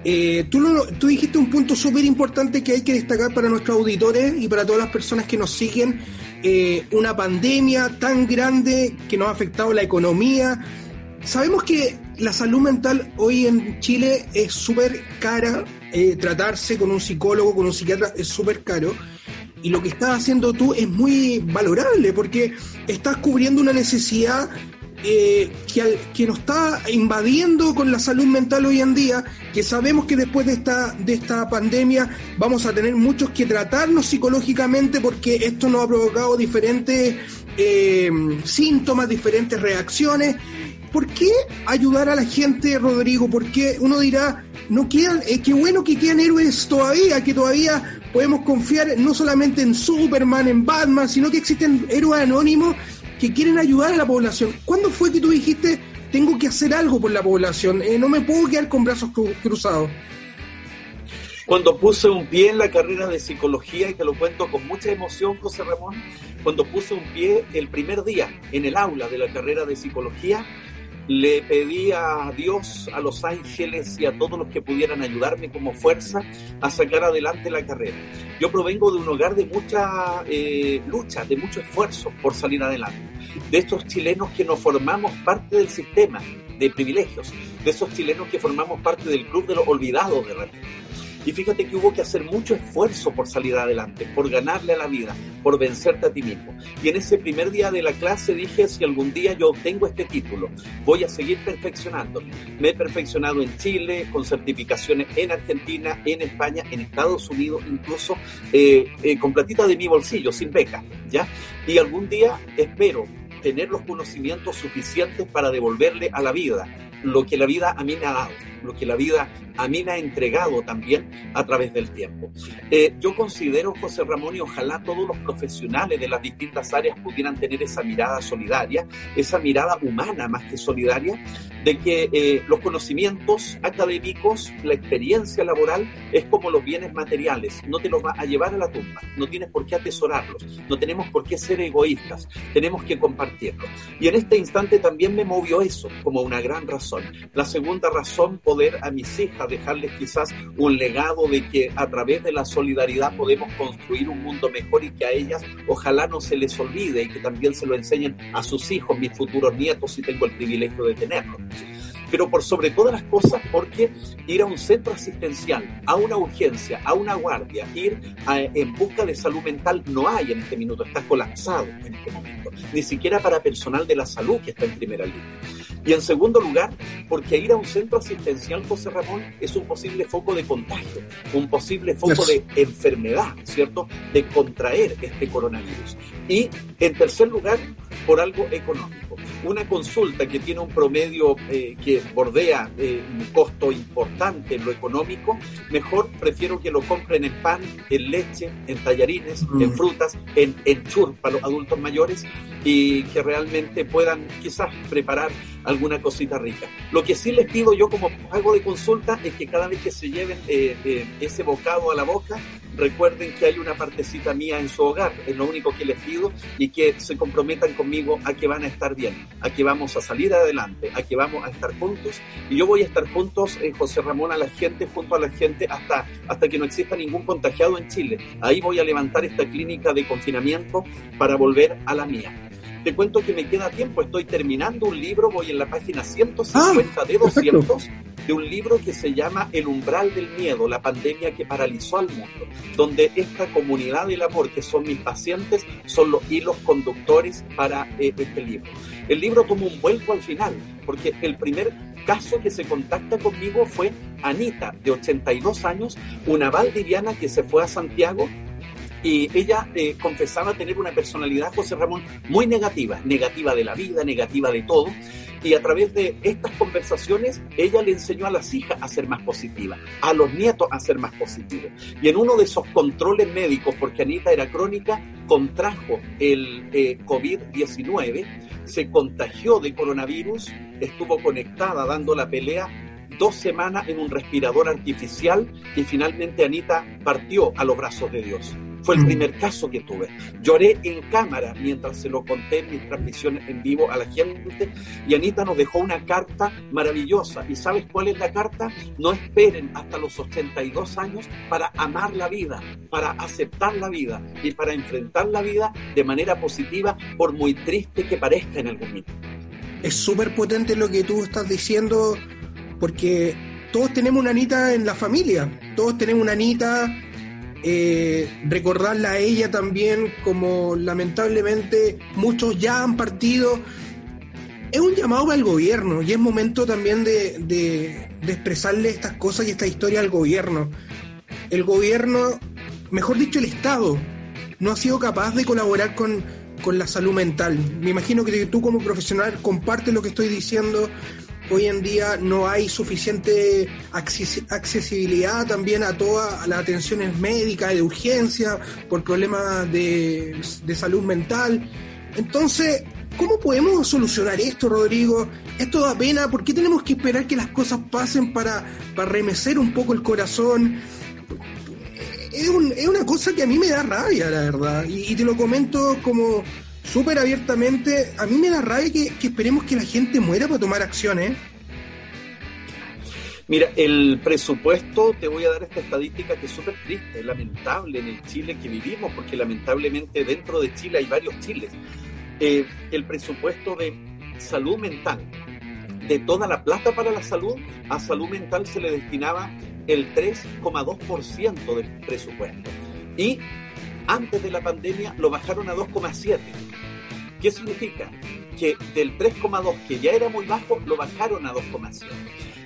Eh, tú, dijiste un punto súper importante que hay que destacar para nuestros auditores y para todas las personas que nos siguen. Eh, una pandemia tan grande que nos ha afectado la economía. Sabemos que la salud mental hoy en Chile es súper cara. Eh, tratarse con un psicólogo, con un psiquiatra es súper caro. Y lo que estás haciendo tú es muy valorable porque estás cubriendo una necesidad eh, que, que, nos está invadiendo con la salud mental hoy en día, que sabemos que después de esta, de esta pandemia vamos a tener muchos que tratarnos psicológicamente porque esto nos ha provocado diferentes eh, síntomas, diferentes reacciones. ¿Por qué ayudar a la gente, Rodrigo? Porque uno dirá, no quedan, eh, qué bueno que quedan héroes todavía, que todavía podemos confiar no solamente en Superman, en Batman, sino que existen héroes anónimos que quieren ayudar a la población. ¿Cuándo fue que tú dijiste, tengo que hacer algo por la población? Eh, no me puedo quedar con brazos cruzados. Cuando puse un pie en la carrera de psicología, y te lo cuento con mucha emoción, José Ramón, cuando puse un pie el primer día en el aula de la carrera de psicología, le pedí a Dios, a los ángeles y a todos los que pudieran ayudarme como fuerza a sacar adelante la carrera. Yo provengo de un hogar de mucha eh, lucha, de mucho esfuerzo por salir adelante. De estos chilenos que nos formamos parte del sistema de privilegios, de esos chilenos que formamos parte del club de los olvidados de repente y fíjate que hubo que hacer mucho esfuerzo por salir adelante, por ganarle a la vida, por vencerte a ti mismo. Y en ese primer día de la clase dije, si algún día yo obtengo este título, voy a seguir perfeccionando. Me he perfeccionado en Chile, con certificaciones en Argentina, en España, en Estados Unidos, incluso eh, eh, con platita de mi bolsillo, sin beca, ¿ya? Y algún día espero tener los conocimientos suficientes para devolverle a la vida lo que la vida a mí me ha dado lo que la vida a mí me ha entregado también a través del tiempo. Eh, yo considero, José Ramón, y ojalá todos los profesionales de las distintas áreas pudieran tener esa mirada solidaria, esa mirada humana más que solidaria, de que eh, los conocimientos académicos, la experiencia laboral es como los bienes materiales, no te los va a llevar a la tumba, no tienes por qué atesorarlos, no tenemos por qué ser egoístas, tenemos que compartirlos. Y en este instante también me movió eso como una gran razón. La segunda razón, poder a mis hijas dejarles quizás un legado de que a través de la solidaridad podemos construir un mundo mejor y que a ellas ojalá no se les olvide y que también se lo enseñen a sus hijos, mis futuros nietos, si tengo el privilegio de tenerlos pero por sobre todas las cosas porque ir a un centro asistencial, a una urgencia, a una guardia, ir en busca de salud mental no hay en este minuto, está colapsado en este momento, ni siquiera para personal de la salud que está en primera línea. Y en segundo lugar, porque ir a un centro asistencial, José Ramón, es un posible foco de contagio, un posible foco de enfermedad, ¿cierto? De contraer este coronavirus. Y en tercer lugar, por algo económico. Una consulta que tiene un promedio eh, que bordea eh, un costo importante en lo económico, mejor prefiero que lo compren en pan, en leche, en tallarines, en frutas, en, en chur para los adultos mayores y que realmente puedan quizás preparar alguna cosita rica. Lo que sí les pido yo como hago de consulta es que cada vez que se lleven eh, eh, ese bocado a la boca, recuerden que hay una partecita mía en su hogar, es lo único que les pido, y que se comprometan conmigo a que van a estar bien, a que vamos a salir adelante, a que vamos a estar juntos, y yo voy a estar juntos, en José Ramón, a la gente, junto a la gente, hasta, hasta que no exista ningún contagiado en Chile. Ahí voy a levantar esta clínica de confinamiento para volver a la mía. Te cuento que me queda tiempo, estoy terminando un libro, voy en la página 150 de 200 de un libro que se llama El umbral del miedo, la pandemia que paralizó al mundo, donde esta comunidad del amor, que son mis pacientes, son los hilos conductores para eh, este libro. El libro tomó un vuelco al final, porque el primer caso que se contacta conmigo fue Anita, de 82 años, una valdiviana que se fue a Santiago y ella eh, confesaba tener una personalidad, José Ramón, muy negativa, negativa de la vida, negativa de todo. Y a través de estas conversaciones, ella le enseñó a las hijas a ser más positivas, a los nietos a ser más positivos. Y en uno de esos controles médicos, porque Anita era crónica, contrajo el eh, COVID-19, se contagió de coronavirus, estuvo conectada dando la pelea dos semanas en un respirador artificial y finalmente Anita partió a los brazos de Dios. Fue el mm. primer caso que tuve. Lloré en cámara mientras se lo conté en mis transmisiones en vivo a la gente y Anita nos dejó una carta maravillosa. ¿Y sabes cuál es la carta? No esperen hasta los 82 años para amar la vida, para aceptar la vida y para enfrentar la vida de manera positiva, por muy triste que parezca en algún momento. Es súper potente lo que tú estás diciendo porque todos tenemos una Anita en la familia, todos tenemos una Anita eh, recordarla a ella también, como lamentablemente muchos ya han partido. Es un llamado al gobierno y es momento también de, de, expresarle estas cosas y esta historia al gobierno. El gobierno, mejor dicho, el Estado, no ha sido capaz de colaborar con, con la salud mental. Me imagino que tú como profesional compartes lo que estoy diciendo hoy en día no hay suficiente accesibilidad también a todas las atenciones médicas de urgencia por problemas de, salud mental. Entonces, ¿cómo podemos solucionar esto, Rodrigo? Esto da pena, ¿por qué tenemos que esperar que las cosas pasen para, para remecer un poco el corazón? Es, una cosa que a mí me da rabia, la verdad, y te lo comento como súper abiertamente, a mí me da rabia que, esperemos que la gente muera para tomar acciones. Mira, el presupuesto, te voy a dar esta estadística que es súper triste, lamentable en el Chile que vivimos, porque lamentablemente dentro de Chile hay varios Chiles. Eh, el presupuesto de salud mental, de toda la plata para la salud, a salud mental se le destinaba el 3,2% del presupuesto. Y antes de la pandemia lo bajaron a 2,7. ¿Qué significa? Que del 3,2, que ya era muy bajo, lo bajaron a 2,7.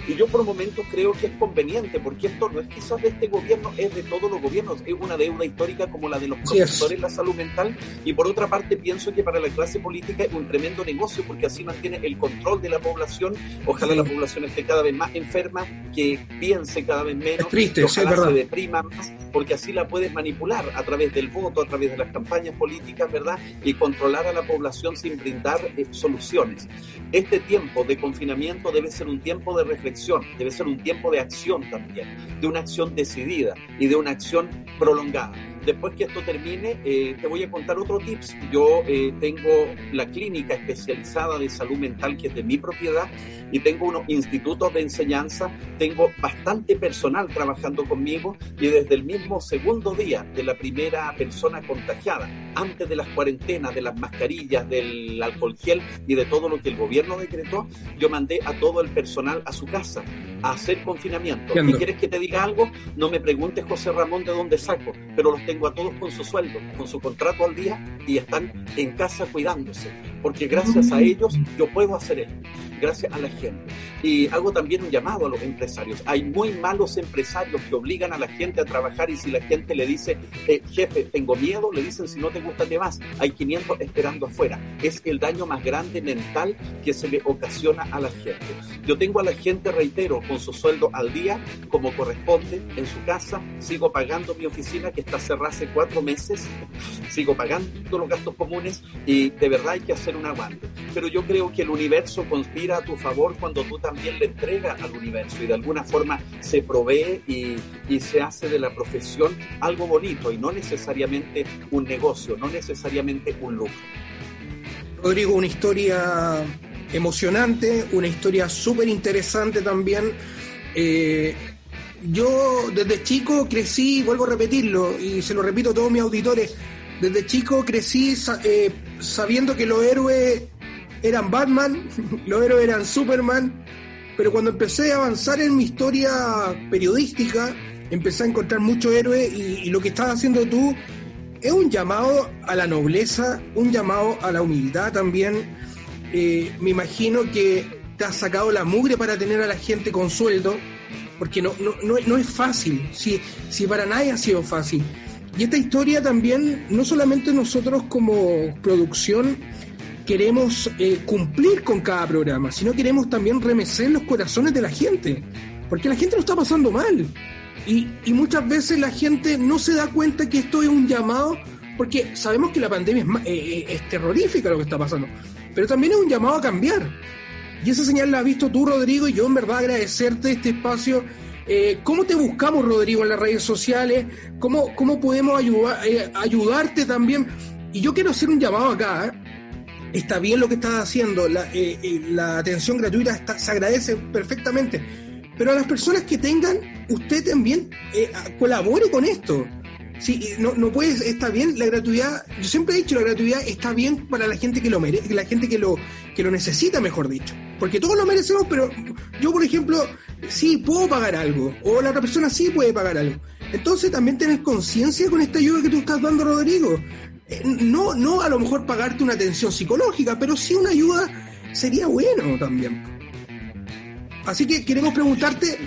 Y yo por momentos creo que es conveniente, porque esto no es quizás de este gobierno, es de todos los gobiernos, es una deuda histórica como la de los profesores en la salud mental. Y por otra parte, pienso que para la clase política es un tremendo negocio, porque así mantiene el control de la población. Ojalá la población esté cada vez más enferma, que piense cada vez menos, triste, ojalá se deprima más, porque así la puedes manipular a través del voto, a través de las campañas políticas, ¿verdad? Y controlar a la población sin brindar eh, soluciones. Este tiempo de confinamiento debe ser un tiempo de reflexión debe ser un tiempo de acción también, de una acción decidida y de una acción prolongada. Después que esto termine, eh, te voy a contar otro tips. Yo eh, tengo la clínica especializada de salud mental que es de mi propiedad y tengo unos institutos de enseñanza, tengo bastante personal trabajando conmigo y desde el mismo segundo día de la primera persona contagiada, antes de las cuarentenas, de las mascarillas, del alcohol gel y de todo lo que el gobierno decretó, yo mandé a todo el personal a su casa a hacer confinamiento. ¿Y quieres que te diga algo? No me preguntes, José Ramón, de dónde saco, pero los tengo a todos con su sueldo, con su contrato al día y están en casa cuidándose, porque gracias a ellos yo puedo hacer esto gracias a la gente. Y hago también un llamado a los empresarios. Hay muy malos empresarios que obligan a la gente a trabajar y si la gente le dice, eh, jefe, tengo miedo, le dicen, si no te gusta, te vas. Hay 500 esperando afuera. Es el daño más grande mental que se le ocasiona a la gente. Yo tengo a la gente, reitero, con su sueldo al día, como corresponde, en su casa, sigo pagando mi oficina que está cerrada hace cuatro meses, sigo pagando los gastos comunes y de verdad hay que hacer un aguante. Pero yo creo que el universo conspira a tu favor cuando tú también le entregas al universo y de alguna forma se provee y, y se hace de la profesión algo bonito y no necesariamente un negocio, no necesariamente un lucro. Rodrigo, una historia emocionante, una historia súper interesante también. Eh, yo desde chico crecí, vuelvo a repetirlo, y se lo repito a todos mis auditores, desde chico crecí eh, sabiendo que los héroes eran Batman, *laughs* los héroes eran Superman, pero cuando empecé a avanzar en mi historia periodística, empecé a encontrar muchos héroes y, lo que estás haciendo tú es un llamado a la nobleza, un llamado a la humildad también. Eh, me imagino que te has sacado la mugre para tener a la gente con sueldo, porque no, no, no, es fácil, si, si para nadie ha sido fácil. Y esta historia también, no solamente nosotros como producción queremos eh, cumplir con cada programa, sino queremos también remecer los corazones de la gente, porque la gente lo está pasando mal. Y, muchas veces la gente no se da cuenta que esto es un llamado, porque sabemos que la pandemia es, eh, eh, es terrorífica lo que está pasando, pero también es un llamado a cambiar. Y esa señal la has visto tú, Rodrigo, y yo en verdad agradecerte este espacio. Eh, ¿Cómo te buscamos, Rodrigo, en las redes sociales? ¿Cómo, cómo podemos ayudar, ayudarte también? Y yo quiero hacer un llamado acá. Está bien lo que estás haciendo, la, la atención gratuita se agradece perfectamente pero a las personas que tengan, usted también eh, colabore con esto. Sí, no, no puedes, está bien, la gratuidad, yo siempre he dicho, la gratuidad está bien para la gente que lo merece, la gente que lo, que lo necesita, mejor dicho. Porque todos lo merecemos, pero yo, por ejemplo, sí puedo pagar algo, o la otra persona sí puede pagar algo. Entonces también tener conciencia con esta ayuda que tú estás dando, Rodrigo. Eh, no, no a lo mejor pagarte una atención psicológica, pero sí una ayuda sería bueno también. Así que queremos preguntarte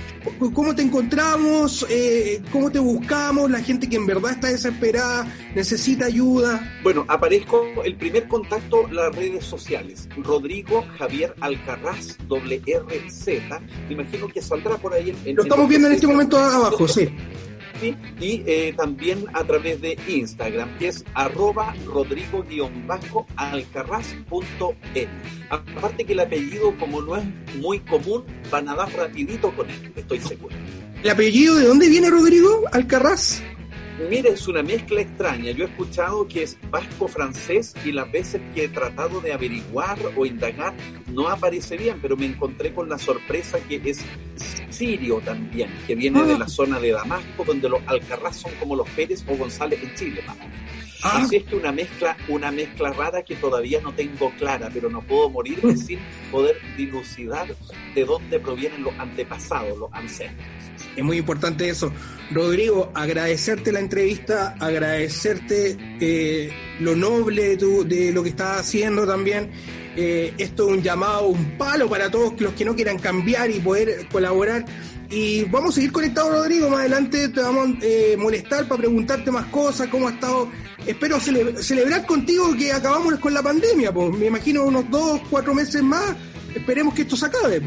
cómo te encontramos, eh, cómo te buscamos, la gente que en verdad está desesperada, necesita ayuda. Bueno, aparezco el primer contacto las redes sociales. Rodrigo Javier Alcarraz, doble RZ. Me imagino que saldrá por ahí en. Lo estamos viendo en este momento abajo, sí y eh, también a través de Instagram, que es arroba rodrigo-alcarraz.e. Aparte que el apellido, como no es muy común, van a dar rapidito con él, estoy seguro. ¿El apellido de dónde viene Rodrigo Alcarraz? Mira, es una mezcla extraña. Yo he escuchado que es vasco-francés y las veces que he tratado de averiguar o indagar no aparece bien, pero me encontré con la sorpresa que es sirio también, que viene de ah. la zona de Damasco, donde los Alcarraz son como los Pérez o González en Chile, ah. Que una mezcla, una mezcla rara que todavía no tengo clara, pero no puedo morir sin poder dilucidar de dónde provienen los antepasados, los ancestros. Es muy importante eso. Rodrigo, agradecerte la entrevista, agradecerte eh, lo noble de, de, lo que estás haciendo también. Eh, esto es un llamado, un palo para todos los que no quieran cambiar y poder colaborar. Y vamos a seguir conectados, Rodrigo. Más adelante te vamos a eh, molestar para preguntarte más cosas, cómo ha estado. Espero celebrar contigo que acabamos con la pandemia. Pues me imagino unos dos, cuatro meses más. Esperemos que esto se acabe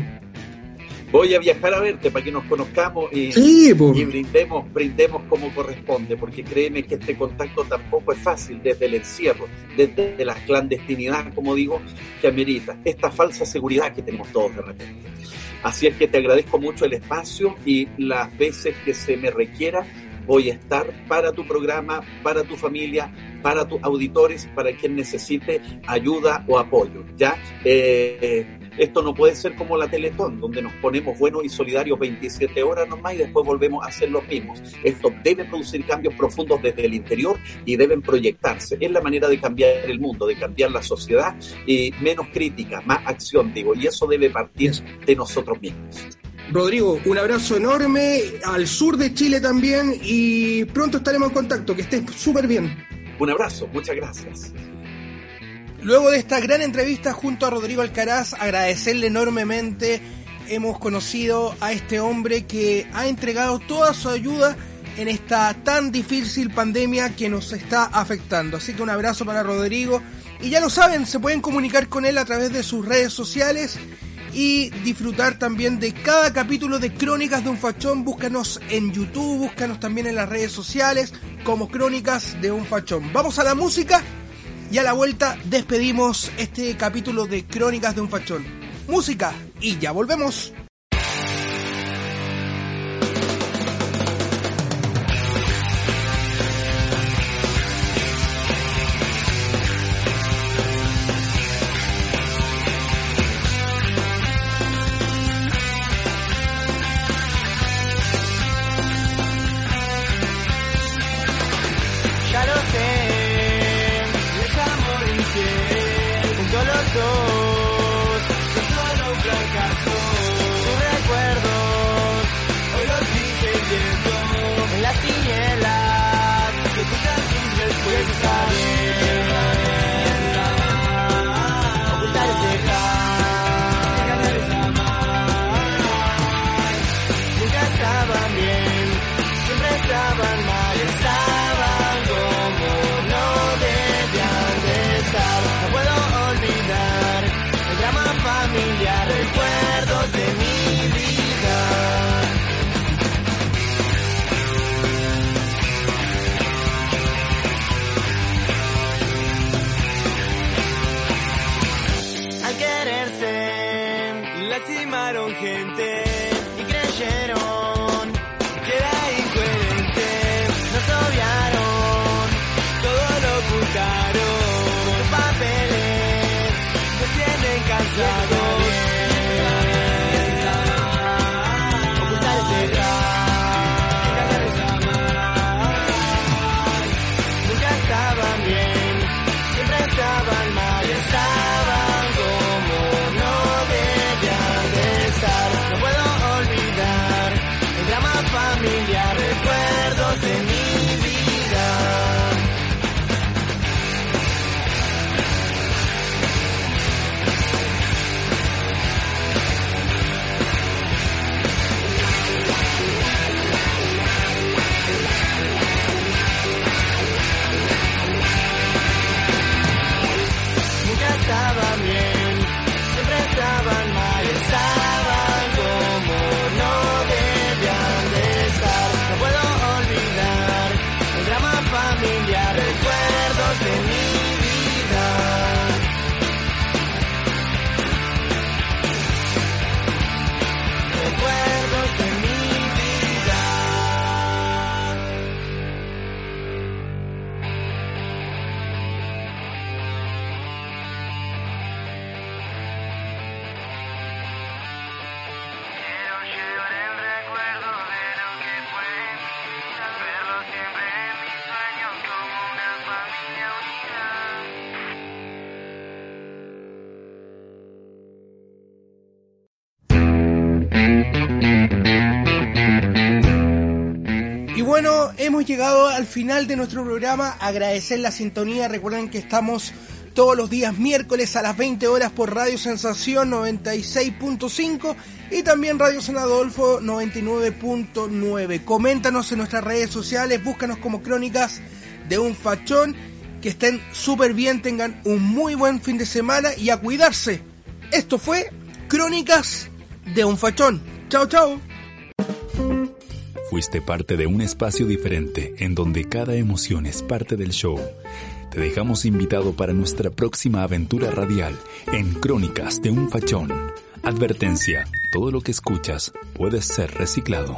voy a viajar a verte para que nos conozcamos y, brindemos, brindemos como corresponde, porque créeme que este contacto tampoco es fácil desde el encierro, desde la clandestinidad, como digo, que amerita esta falsa seguridad que tenemos todos de repente. Así es que te agradezco mucho el espacio y las veces que se me requiera voy a estar para tu programa, para tu familia, para tus auditores, para quien necesite ayuda o apoyo. ¿ya? Eh, esto no puede ser como la Teletón, donde nos ponemos buenos y solidarios 27 horas nomás y después volvemos a hacer los mismos. Esto debe producir cambios profundos desde el interior y deben proyectarse. Es la manera de cambiar el mundo, de cambiar la sociedad y menos crítica, más acción, digo, y eso debe partir de nosotros mismos. Rodrigo, un abrazo enorme al sur de Chile también y pronto estaremos en contacto. Que estés súper bien. Un abrazo, muchas gracias. Luego de esta gran entrevista junto a Rodrigo Alcaraz, agradecerle enormemente. Hemos conocido a este hombre que ha entregado toda su ayuda en esta tan difícil pandemia que nos está afectando. Así que un abrazo para Rodrigo. Y ya lo saben, se pueden comunicar con él a través de sus redes sociales y disfrutar también de cada capítulo de Crónicas de un Fachón. Búscanos en YouTube, búscanos también en las redes sociales como Crónicas de un Fachón. Vamos a la música y a la vuelta despedimos este capítulo de Crónicas de un Fachón. Música y ya volvemos. Bueno, hemos llegado al final de nuestro programa. Agradecer la sintonía. Recuerden que estamos todos los días miércoles a las 20 horas por Radio Sensación 96.5 y también Radio San Adolfo 99.9. Coméntanos en nuestras redes sociales, búscanos como Crónicas de un Fachón. Que estén súper bien, tengan un muy buen fin de semana y a cuidarse. Esto fue Crónicas de un Fachón. Chao, chao. Fuiste parte de un espacio diferente en donde cada emoción es parte del show. Te dejamos invitado para nuestra próxima aventura radial en Crónicas de un Fachón. Advertencia, todo lo que escuchas puede ser reciclado.